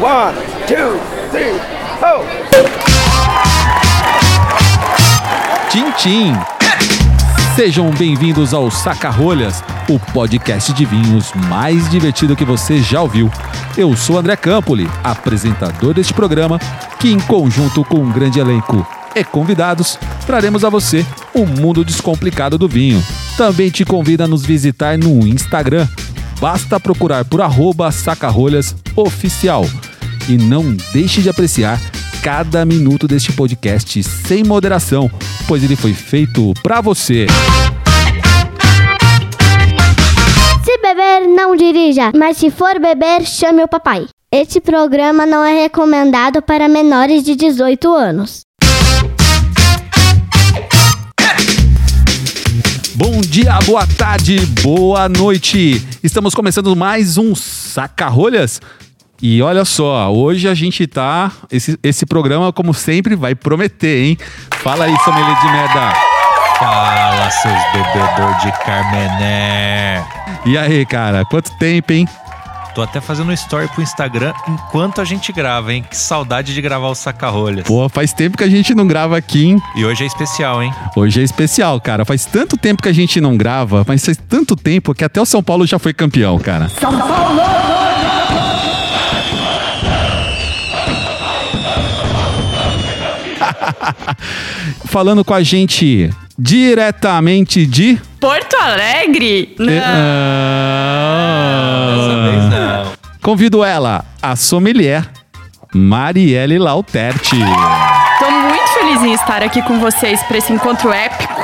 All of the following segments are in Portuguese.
One, two, three, ho! Tchim. Sejam bem-vindos ao Saca-Rolhas, o podcast de vinhos mais divertido que você já ouviu. Eu sou André Campoli, apresentador deste programa, que em conjunto com um grande elenco e convidados, traremos a você o mundo descomplicado do vinho. Também te convido a nos visitar no Instagram. Basta procurar por arroba sacarolhas oficial. E não deixe de apreciar cada minuto deste podcast sem moderação, pois ele foi feito para você. Se beber, não dirija, mas se for beber, chame o papai. Este programa não é recomendado para menores de 18 anos. Bom dia, boa tarde, boa noite. Estamos começando mais um Saca-Rolhas. E olha só, hoje a gente tá. Esse, esse programa, como sempre, vai prometer, hein? Fala aí, sommelier de merda. Fala, seus bebedor de Carmené. E aí, cara, quanto tempo, hein? Tô até fazendo um story pro Instagram enquanto a gente grava, hein? Que saudade de gravar o saca-rolhas. Pô, faz tempo que a gente não grava aqui, hein? E hoje é especial, hein? Hoje é especial, cara. Faz tanto tempo que a gente não grava, mas faz tanto tempo que até o São Paulo já foi campeão, cara. São Paulo! Falando com a gente diretamente de. Porto Alegre? Não. Dessa vez não. Convido ela, a sommelier Marielle Lauterti. Tô muito feliz em estar aqui com vocês para esse encontro épico.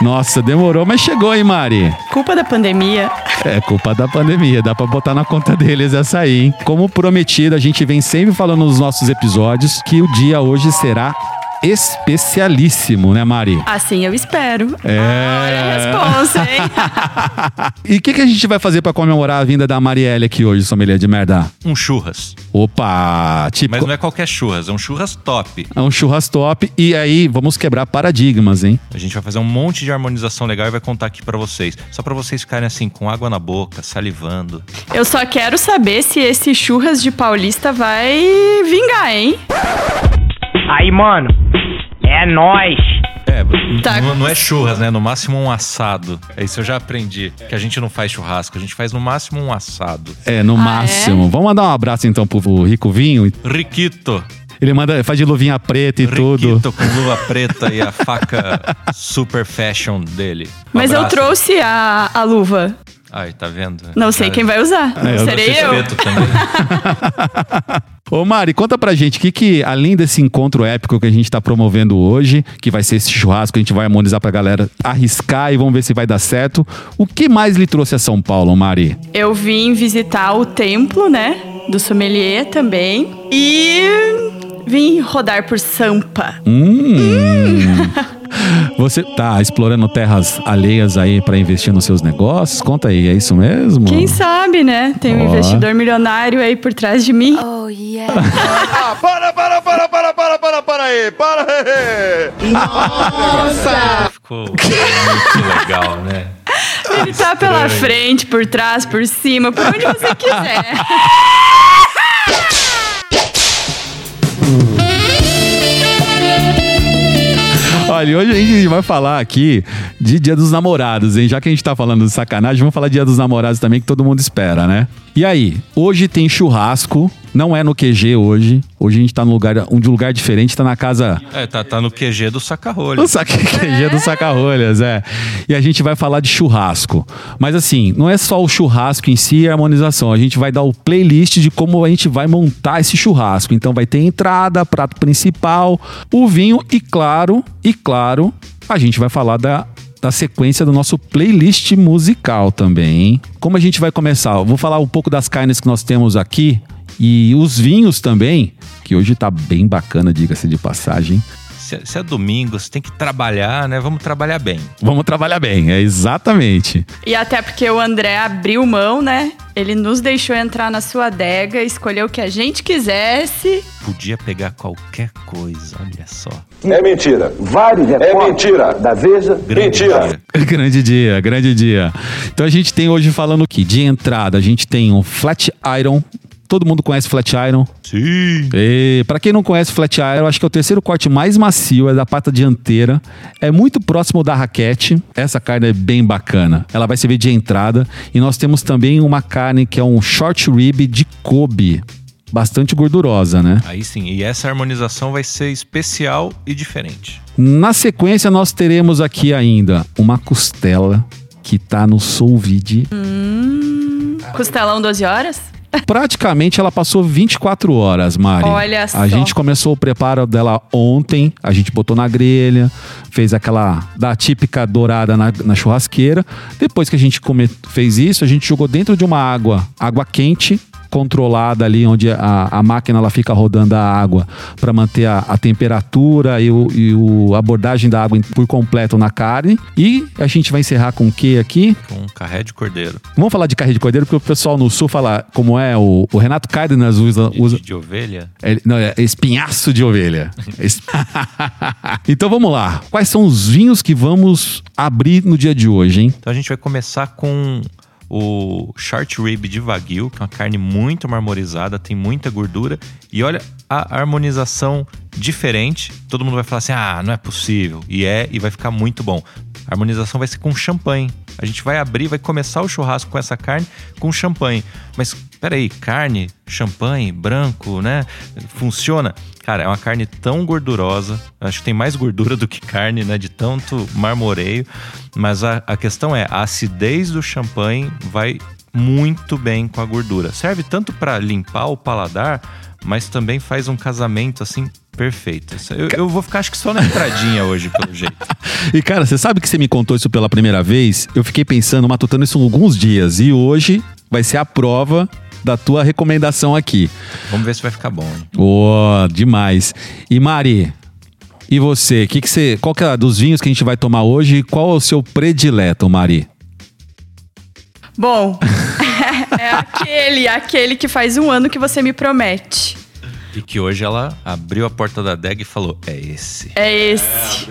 Nossa, demorou, mas chegou, hein, Mari? Culpa da pandemia. É culpa da pandemia, dá pra botar na conta deles essa aí, hein? Como prometido, a gente vem sempre falando nos nossos episódios que o dia hoje será especialíssimo, né, Mari? Assim eu espero. É. Olha a resposta, hein? e o que, que a gente vai fazer pra comemorar a vinda da Marielle aqui hoje, sommelier de merda? Um churras. Opa, tipo, Mas não é qualquer churras, é um churras top. é um churras top e aí vamos quebrar paradigmas, hein? A gente vai fazer um monte de harmonização legal e vai contar aqui pra vocês. Só pra vocês ficarem assim, com água na boca, salivando. Eu só quero saber se esse churras de paulista vai vingar, hein? Aí, mano, é nóis. É, Tá. não, não é churras, né? No máximo um assado. É isso eu já aprendi. Que a gente não faz churrasco, a gente faz no máximo um assado. É, no Ah, máximo. Vamos mandar um abraço então pro Rico Vinho. Riquito. Ele manda, faz de luvinha preta e tudo. Riquito com luva preta e a faca super fashion dele. Um Mas eu abraço. trouxe a, a luva. Ai, tá vendo? Não sei quem vai usar. É, eu Serei eu. Ô Mari, conta pra gente o que, que, além desse encontro épico que a gente tá promovendo hoje, que vai ser esse churrasco, a gente vai harmonizar pra galera arriscar e vamos ver se vai dar certo. O que mais lhe trouxe a São Paulo, Mari? Eu vim visitar o templo, né? Do sommelier também. E vim rodar por Sampa. Hum. Você tá explorando terras alheias aí pra investir nos seus negócios? Conta aí, é isso mesmo? Quem sabe, né? Tem um Ó. investidor milionário aí por trás de mim. Ah, para, para, para, para, para, para, para aí, para aí! Ficou muito legal, né? Ele tá pela frente, por trás, por cima, por onde você quiser. Olha, hoje a gente vai falar aqui de Dia dos Namorados, hein? Já que a gente tá falando de sacanagem, vamos falar Dia dos Namorados também, que todo mundo espera, né? E aí, hoje tem churrasco, não é no QG hoje. Hoje a gente tá num lugar, um lugar diferente, tá na casa É, tá, tá no QG do saca-rolho. O saque QG do saca-rolhas, é. E a gente vai falar de churrasco. Mas assim, não é só o churrasco em si e a harmonização. A gente vai dar o playlist de como a gente vai montar esse churrasco. Então vai ter entrada, prato principal, o vinho e claro, e claro, a gente vai falar da da sequência do nosso playlist musical também, hein? Como a gente vai começar? Eu vou falar um pouco das carnes que nós temos aqui e os vinhos também, que hoje tá bem bacana, diga-se de passagem. Se, se é domingo, você tem que trabalhar, né? Vamos trabalhar bem. Vamos trabalhar bem, é exatamente. E até porque o André abriu mão, né? Ele nos deixou entrar na sua adega, escolheu o que a gente quisesse. Podia pegar qualquer coisa, olha só. É mentira. Vários É mentira. da Veja. Grande Mentira. dia. grande dia, grande dia. Então a gente tem hoje falando aqui de entrada, a gente tem um flat iron Todo mundo conhece Flat Iron. Sim. E, pra quem não conhece Flat Iron, acho que é o terceiro corte mais macio, é da pata dianteira. É muito próximo da raquete. Essa carne é bem bacana. Ela vai servir de entrada. E nós temos também uma carne que é um short rib de Kobe. Bastante gordurosa, né? Aí sim, e essa harmonização vai ser especial e diferente. Na sequência, nós teremos aqui ainda uma costela que tá no sous vide. Costelão 12 horas? Praticamente ela passou 24 horas, Mari. Olha só. A gente começou o preparo dela ontem, a gente botou na grelha, fez aquela da típica dourada na, na churrasqueira. Depois que a gente come- fez isso, a gente jogou dentro de uma água, água quente, controlada ali, onde a, a máquina ela fica rodando a água para manter a, a temperatura e, o, e o abordagem da água por completo na carne. E a gente vai encerrar com o que aqui? Com carré de cordeiro. Vamos falar de carne de cordeiro, porque o pessoal no sul fala como é, o, o Renato Cárdenas usa, De, usa de ovelha. é, não, é espinhaço de ovelha. Então vamos lá. Quais são os vinhos que vamos abrir no dia de hoje, hein? Então a gente vai começar com o short rib de wagyu, que é uma carne muito marmorizada, tem muita gordura. E olha a harmonização diferente. Todo mundo vai falar assim: ah, não é possível. E é, e vai ficar muito bom. A harmonização vai ser com champanhe. A gente vai abrir, vai começar o churrasco com essa carne com champanhe. Mas peraí, carne, champanhe, branco, né? Funciona? Cara, é uma carne tão gordurosa. Acho que tem mais gordura do que carne, né? De tanto marmoreio. Mas a, a questão é, a acidez do champanhe vai muito bem com a gordura. Serve tanto para limpar o paladar, mas também faz um casamento assim perfeito. Eu, eu vou ficar acho que só na entradinha hoje, pelo jeito. E cara, você sabe que você me contou isso pela primeira vez? Eu fiquei pensando, matutando isso há alguns dias. E hoje vai ser a prova da tua recomendação aqui. Vamos ver se vai ficar bom. Hein? Ô, demais. E Mari, e você? Que que você qual que é dos vinhos que a gente vai tomar hoje? Qual é o seu predileto, Mari? Bom, é aquele, aquele que faz um ano que você me promete. E que hoje ela abriu a porta da adega e falou: é esse. É esse.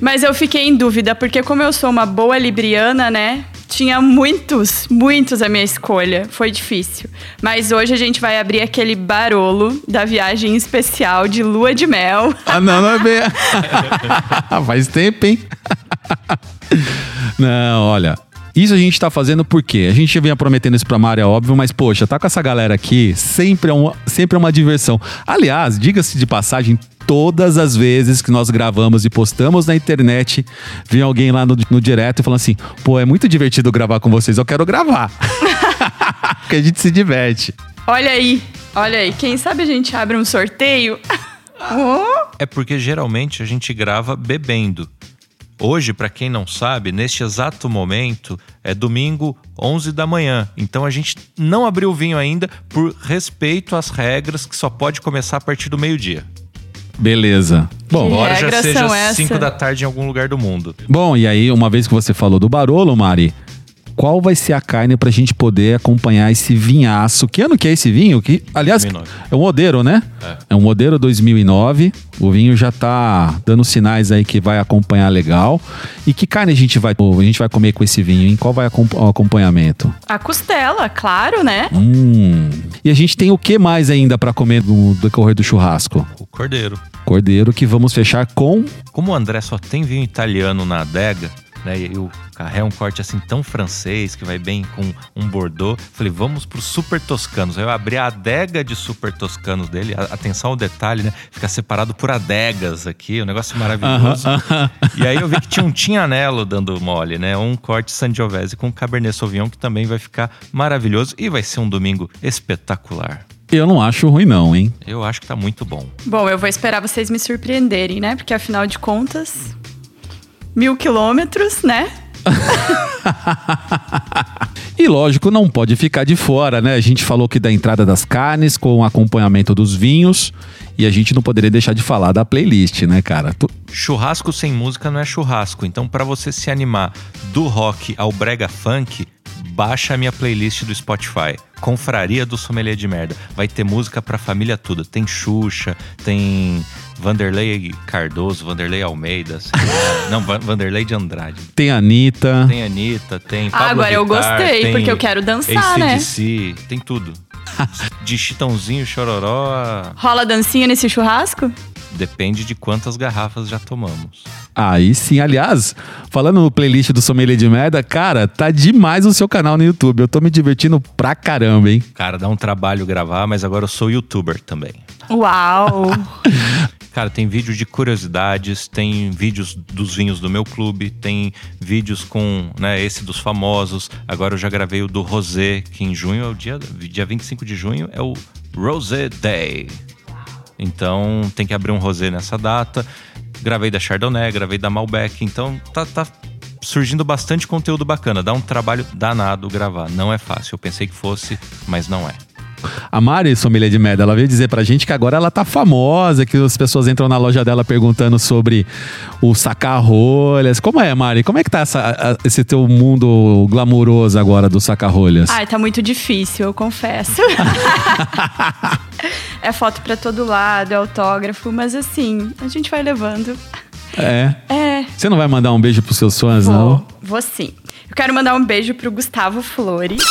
Mas eu fiquei em dúvida, porque como eu sou uma boa libriana, né? Tinha muitos, muitos a minha escolha. Foi difícil. Mas hoje a gente vai abrir aquele barolo da viagem especial de lua de mel. Ah, não, não é bem. Faz tempo, hein? não, olha. Isso a gente tá fazendo porque a gente vinha prometendo isso pra Mari, é óbvio, mas poxa, tá com essa galera aqui, sempre é uma, sempre é uma diversão. Aliás, diga-se de passagem, todas as vezes que nós gravamos e postamos na internet, vem alguém lá no, no direto e falando assim: pô, é muito divertido gravar com vocês, eu quero gravar. porque a gente se diverte. Olha aí, olha aí. Quem sabe a gente abre um sorteio? Oh. É porque geralmente a gente grava bebendo. Hoje, para quem não sabe, neste exato momento é domingo 11 da manhã. Então a gente não abriu o vinho ainda por respeito às regras que só pode começar a partir do meio-dia. Beleza. Bom, Embora já seja são essas? 5 da tarde em algum lugar do mundo. Bom, e aí, uma vez que você falou do Barolo, Mari, qual vai ser a carne pra gente poder acompanhar esse vinhaço? Que ano que é esse vinho? Que, aliás, 2009. é um Odeiro, né? É. um Odeiro 2009. O vinho já tá dando sinais aí que vai acompanhar legal. E que carne a gente vai, a gente vai comer com esse vinho? Em qual vai o acompanhamento? A costela, claro, né? Hum. E a gente tem o que mais ainda pra comer no decorrer do churrasco? O cordeiro. Cordeiro que vamos fechar com Como o André só tem vinho italiano na adega, né? E o carré é um corte assim tão francês que vai bem com um Bordeaux. Falei, vamos pro super toscanos. Aí eu abri a adega de super toscanos dele. A- Atenção ao detalhe, né? Fica separado por adegas aqui, um negócio maravilhoso. E aí eu vi que tinha um tinhanelo dando mole, né? Um corte Sangiovese com Cabernet Sauvignon que também vai ficar maravilhoso e vai ser um domingo espetacular. Eu não acho ruim não, hein? Eu acho que tá muito bom. Bom, eu vou esperar vocês me surpreenderem, né? Porque afinal de contas, mil quilômetros, né? E lógico, não pode ficar de fora, né? A gente falou que da entrada das carnes com o acompanhamento dos vinhos e a gente não poderia deixar de falar da playlist, né, cara? Tu- Churrasco sem música não é churrasco. Então, para você se animar do rock ao brega funk, baixa a minha playlist do Spotify. Confraria do Sommelier de Merda. Vai ter música pra família toda. Tem Xuxa, tem Vanderlei Cardoso, Vanderlei Almeida. lá. não, Va- Vanderlei de Andrade. Tem Anitta. Tem Anitta, tem Ah, Pablo agora eu Vittar, gostei, tem porque eu quero dançar, né? AC/DC, Tem tudo. De chitãozinho, chororó, Rola dancinha nesse churrasco? depende de quantas garrafas já tomamos. Aí sim, aliás, falando no playlist do Sommelier de Merda, cara, tá demais o seu canal no YouTube. Eu tô me divertindo pra caramba, hein? Cara, dá um trabalho gravar, mas agora eu sou youtuber também. Uau! Cara, tem vídeo de curiosidades, tem vídeos dos vinhos do meu clube, tem vídeos com, né, esse dos famosos. Agora eu já gravei o do Rosé, que em junho é o dia, dia 25 de junho é o Rosé Day. Então tem que abrir um rosé nessa data. Gravei da Chardonnay, gravei da Malbec, então tá, tá surgindo bastante conteúdo bacana. Dá um trabalho danado gravar, não é fácil. Eu pensei que fosse, mas não é. A Mari, sommelier de merda, ela veio dizer pra gente que agora ela tá famosa, que as pessoas entram na loja dela perguntando sobre o saca-rolhas. Como é, Mari? Como é que tá essa- esse teu mundo glamuroso agora do saca-rolhas? Ai, tá muito difícil, eu confesso. é foto pra todo lado, é autógrafo, mas assim, a gente vai levando. É. É, Você não vai mandar um beijo pros seus fãs, não? vou, vou sim. Eu quero mandar um beijo pro Gustavo Flores,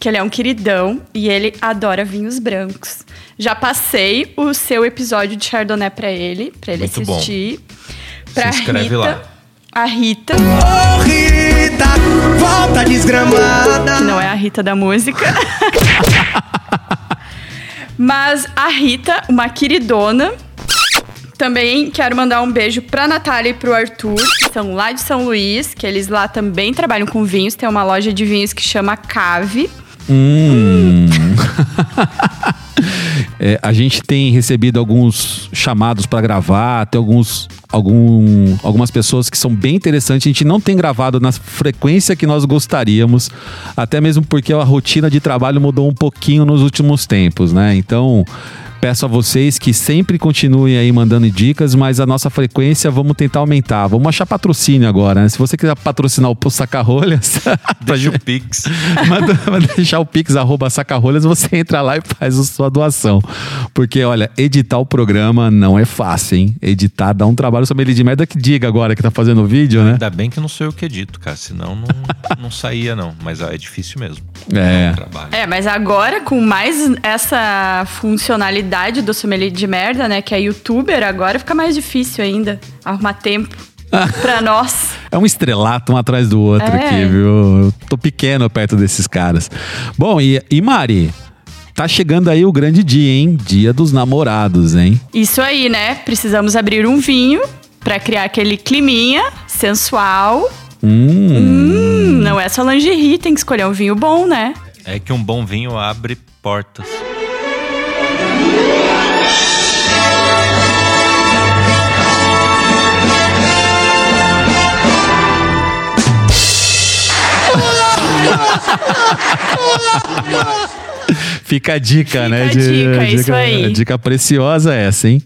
que ele é um queridão e ele adora vinhos brancos. Já passei o seu episódio de Chardonnay pra ele, pra ele Muito bom. assistir. Pra inscreve Rita, lá. A Rita, Ô Rita, volta desgramada. que não é a Rita da música. Mas a Rita, uma queridona. Também quero mandar um beijo pra Natália e pro Arthur, que são lá de São Luís, que eles lá também trabalham com vinhos. Tem uma loja de vinhos que chama Cave. Hum. É, a gente tem recebido alguns chamados para gravar, tem alguns, algum, algumas pessoas que são bem interessantes. A gente não tem gravado na frequência que nós gostaríamos, até mesmo porque a rotina de trabalho mudou um pouquinho nos últimos tempos, né? Então. Peço a vocês que sempre continuem aí mandando dicas, mas a nossa frequência vamos tentar aumentar. Vamos achar patrocínio agora, né? Se você quiser patrocinar o pra Deixa o Pix. manda, manda deixar o pix arroba sacarolhas, você entra lá e faz a sua doação. Porque, olha, editar o programa não é fácil, hein? Editar dá um trabalho sobre ele de merda que diga agora que tá fazendo o vídeo, né? Ainda bem que não sou eu que edito, cara. Senão não, não saía, não. Mas ah, é difícil mesmo. É. trabalho. É, mas agora com mais essa funcionalidade do sommelier de merda, né, que é youtuber, agora fica mais difícil ainda arrumar tempo pra nós. É um estrelato um atrás do outro É. aqui, viu? Eu tô pequeno perto desses caras. Bom, e, e Mari? Tá chegando aí o grande dia, hein? Dia dos namorados, hein? Isso aí, né? Precisamos abrir um vinho pra criar aquele climinha sensual. Hum. Hum, não é só lingerie, tem que escolher um vinho bom, né? É que um bom vinho abre portas. Fica a dica, Fica né? a dica, é isso aí. Dica preciosa essa, hein?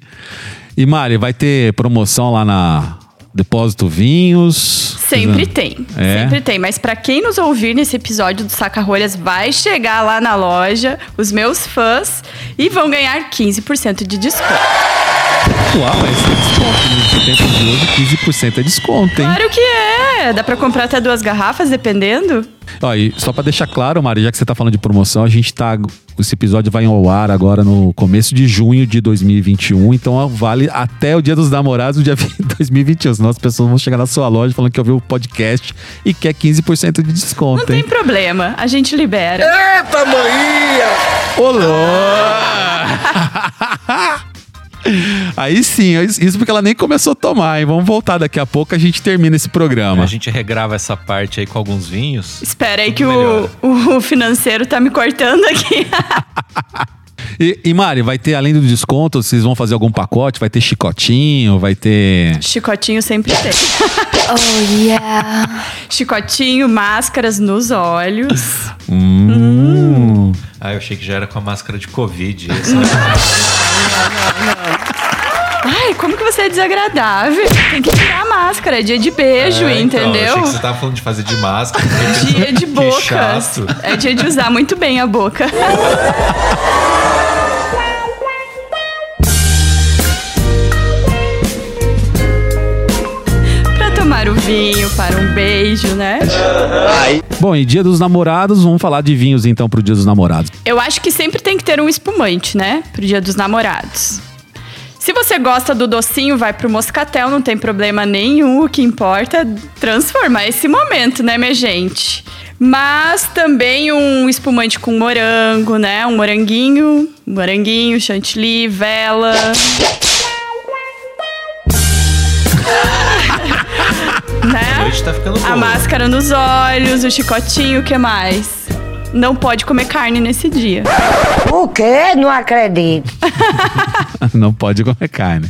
E Mari, vai ter promoção lá na Depósito Vinhos? Sempre tem, É? sempre tem. Mas pra quem nos ouvir nesse episódio do Saca-Rolhas, vai chegar lá na loja, os meus fãs, e vão ganhar 15% de desconto. Uau, esse é desconto. No tempo de hoje, 15% é desconto, hein? Claro que é! Dá pra comprar até duas garrafas, dependendo. Ó, e só pra deixar claro, Mari, já que você tá falando de promoção, a gente tá. Esse episódio vai ao ar agora no começo de junho de 2021, então vale até o dia dos namorados, o dia 20 de 2021. Senão as pessoas vão chegar na sua loja falando que ouviu o podcast e quer 15% de desconto, Não tem hein? problema, a gente libera. Eita, maninha! Olô! Aí sim, isso porque ela nem começou a tomar, hein? Vamos voltar daqui a pouco, a gente termina esse programa. A gente regrava essa parte aí com alguns vinhos. Espera aí que o, o financeiro tá me cortando aqui. E, e Mari, vai ter, além do desconto, vocês vão fazer algum pacote? Vai ter chicotinho, vai ter. Chicotinho sempre tem. Oh, yeah. Chicotinho, máscaras nos olhos. Hum. Ah, eu achei que já era com a máscara de Covid. Esse Ai, como que você é desagradável? Tem que tirar a máscara, é dia de beijo, É, então, eu entendeu? achei que você tava falando de fazer de máscara. Dia de chato. É dia de usar muito bem a boca. pra tomar o vinho, para um beijo, né? Bom, e dia dos namorados, vamos falar de vinhos então pro dia dos namorados. Eu acho que sempre tem que que ter um espumante, né? Pro dia dos namorados. Se você gosta do docinho, vai pro moscatel, não tem problema nenhum. O que importa é transformar esse momento, né, minha gente? Mas também um espumante com morango, né? Um moranguinho, moranguinho, chantilly, vela. A né? noite tá. A máscara nos olhos, o chicotinho, o que mais? Não pode comer carne nesse dia. O quê? Não acredito. Não pode comer carne.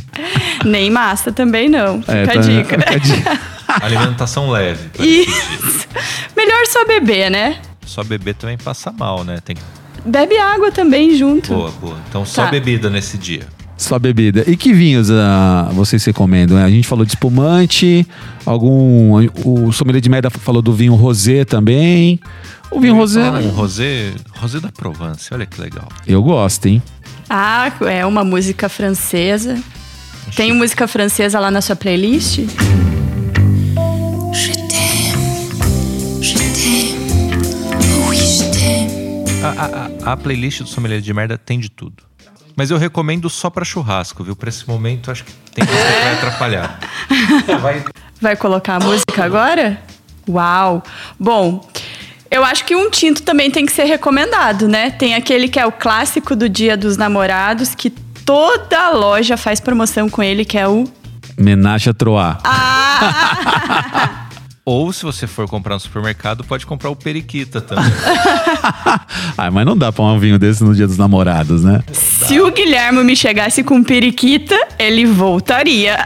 Nem massa também não. Fica É, a tá- dica. fica a dica. Alimentação leve. dia. Isso. Melhor só beber, né? Só beber também passa mal, né? Tem que... Bebe água também junto. Boa, boa. Então só Tá. bebida nesse dia. Só bebida. E que vinhos ah, vocês recomendam? A gente falou de espumante, algum. O sommelier de merda falou do vinho rosé também. O vinho rosé. Um rosé, rosé da Provence. Olha que legal. Eu gosto, hein? Ah, é uma música francesa. Tem música francesa lá na sua playlist? A, a- a- playlist do Sommelier de Merda tem de tudo. Mas eu recomendo só pra churrasco, viu? Pra esse momento, acho que tem que vai atrapalhar. Vai Vai colocar a música agora? Uau! Bom, eu acho que um tinto também tem que ser recomendado, né? Tem aquele que é o clássico do Dia dos Namorados, que toda loja faz promoção com ele, que é o. Menage à Troá. Ou se você for comprar no supermercado, pode comprar o Periquita também. Ah, mas não dá pra um vinho desse no dia dos namorados, né? Se o Guilherme me chegasse com periquita, ele voltaria.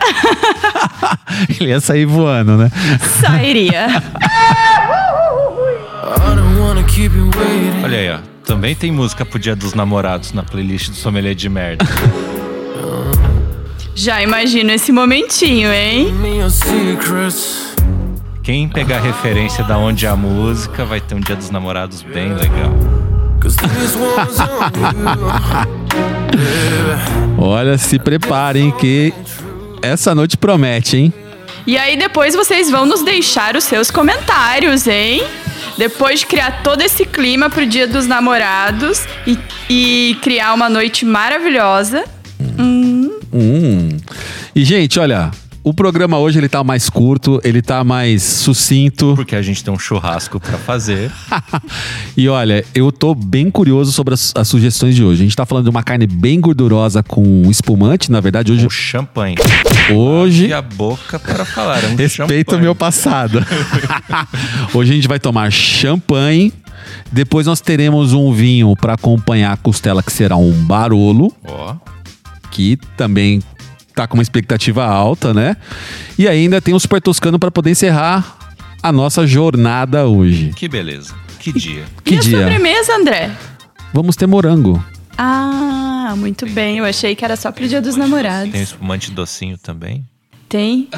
Ele ia sair voando, né? Sairia. Olha aí, ó. Também tem música pro Dia dos Namorados na playlist do Sommelier de Merda. Já imagino esse momentinho, hein? Quem pegar a referência da onde é a música vai ter um Dia dos Namorados bem legal. Olha, se preparem que essa noite promete, hein? E aí depois vocês vão nos deixar os seus comentários, hein? Depois de criar todo esse clima pro Dia dos Namorados e, e criar uma noite maravilhosa. Hum. E, gente, olha, o programa hoje ele tá mais curto, ele tá mais sucinto. Porque a gente tem um churrasco pra fazer. E olha, eu tô bem curioso sobre as, as sugestões de hoje. A gente tá falando de uma carne bem gordurosa com espumante. Na verdade, hoje. Um champanhe. Hoje. E a boca para falar. É um Respeita o champanhe. meu passado. Hoje a gente vai tomar champanhe. Depois nós teremos um vinho para acompanhar a costela, que será um barolo, Ó, que também tá com uma expectativa alta, né? E ainda tem o Super Toscano para poder encerrar a nossa jornada hoje. que beleza. Que dia. Que e a dia? sobremesa, André? Vamos ter morango. Ah, muito bem. Eu achei que era só pro Dia dos Namorados. Tem espumante docinho também. Tem?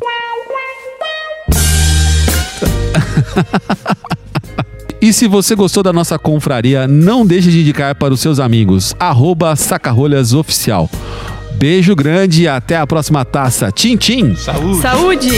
E se você gostou da nossa confraria, não deixe de indicar para os seus amigos. Arroba Sacarolhas Oficial. Beijo grande e até a próxima taça. Tchim, tchim! Saúde! Saúde!